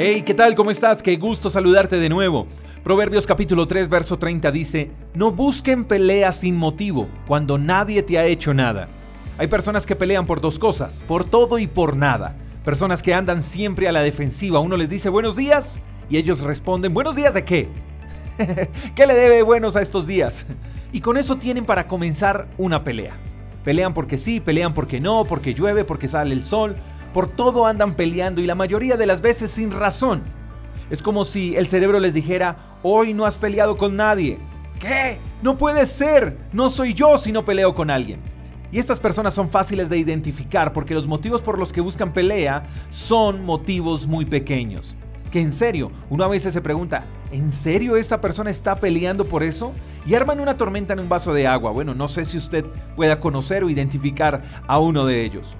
Hey, ¿qué tal? ¿Cómo estás? Qué gusto saludarte de nuevo. Proverbios capítulo 3, verso 30 dice, No busquen peleas sin motivo, cuando nadie te ha hecho nada. Hay personas que pelean por dos cosas, por todo y por nada. Personas que andan siempre a la defensiva. Uno les dice buenos días y ellos responden, ¿buenos días de qué? ¿Qué le debe buenos a estos días? Y con eso tienen para comenzar una pelea. Pelean porque sí, pelean porque no, porque llueve, porque sale el sol, por todo andan peleando y la mayoría de las veces sin razón. Es como si el cerebro les dijera, hoy no has peleado con nadie. ¿Qué? No puede ser. No soy yo si no peleo con alguien. Y estas personas son fáciles de identificar porque los motivos por los que buscan pelea son motivos muy pequeños. Que en serio, uno a veces se pregunta, ¿en serio esta persona está peleando por eso? Y arman una tormenta en un vaso de agua. Bueno, no sé si usted pueda conocer o identificar a uno de ellos.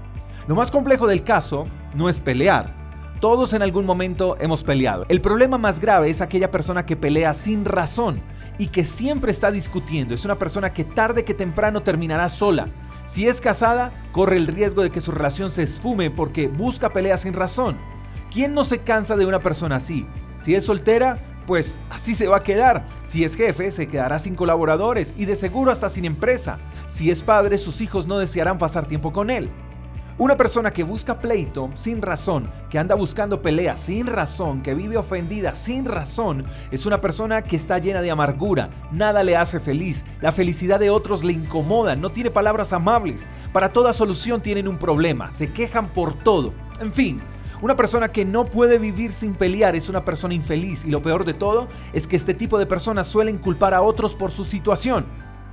Lo más complejo del caso no es pelear. Todos en algún momento hemos peleado. El problema más grave es aquella persona que pelea sin razón y que siempre está discutiendo. Es una persona que tarde que temprano terminará sola. Si es casada, corre el riesgo de que su relación se esfume porque busca peleas sin razón. ¿Quién no se cansa de una persona así? Si es soltera, pues así se va a quedar. Si es jefe, se quedará sin colaboradores y de seguro hasta sin empresa. Si es padre, sus hijos no desearán pasar tiempo con él. Una persona que busca pleito sin razón, que anda buscando pelea sin razón, que vive ofendida sin razón, es una persona que está llena de amargura, nada le hace feliz, la felicidad de otros le incomoda, no tiene palabras amables, para toda solución tienen un problema, se quejan por todo, en fin. Una persona que no puede vivir sin pelear es una persona infeliz y lo peor de todo es que este tipo de personas suelen culpar a otros por su situación.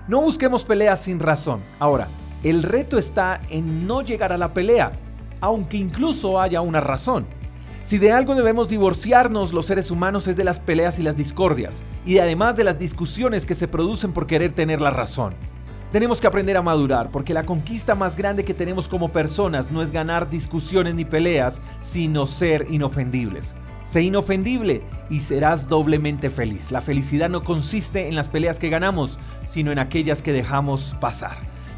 No busquemos peleas sin razón. Ahora, el reto está en no llegar a la pelea, aunque incluso haya una razón. Si de algo debemos divorciarnos los seres humanos es de las peleas y las discordias, y además de las discusiones que se producen por querer tener la razón. Tenemos que aprender a madurar, porque la conquista más grande que tenemos como personas no es ganar discusiones ni peleas, sino ser inofendibles. Sé inofendible y serás doblemente feliz. La felicidad no consiste en las peleas que ganamos, sino en aquellas que dejamos pasar.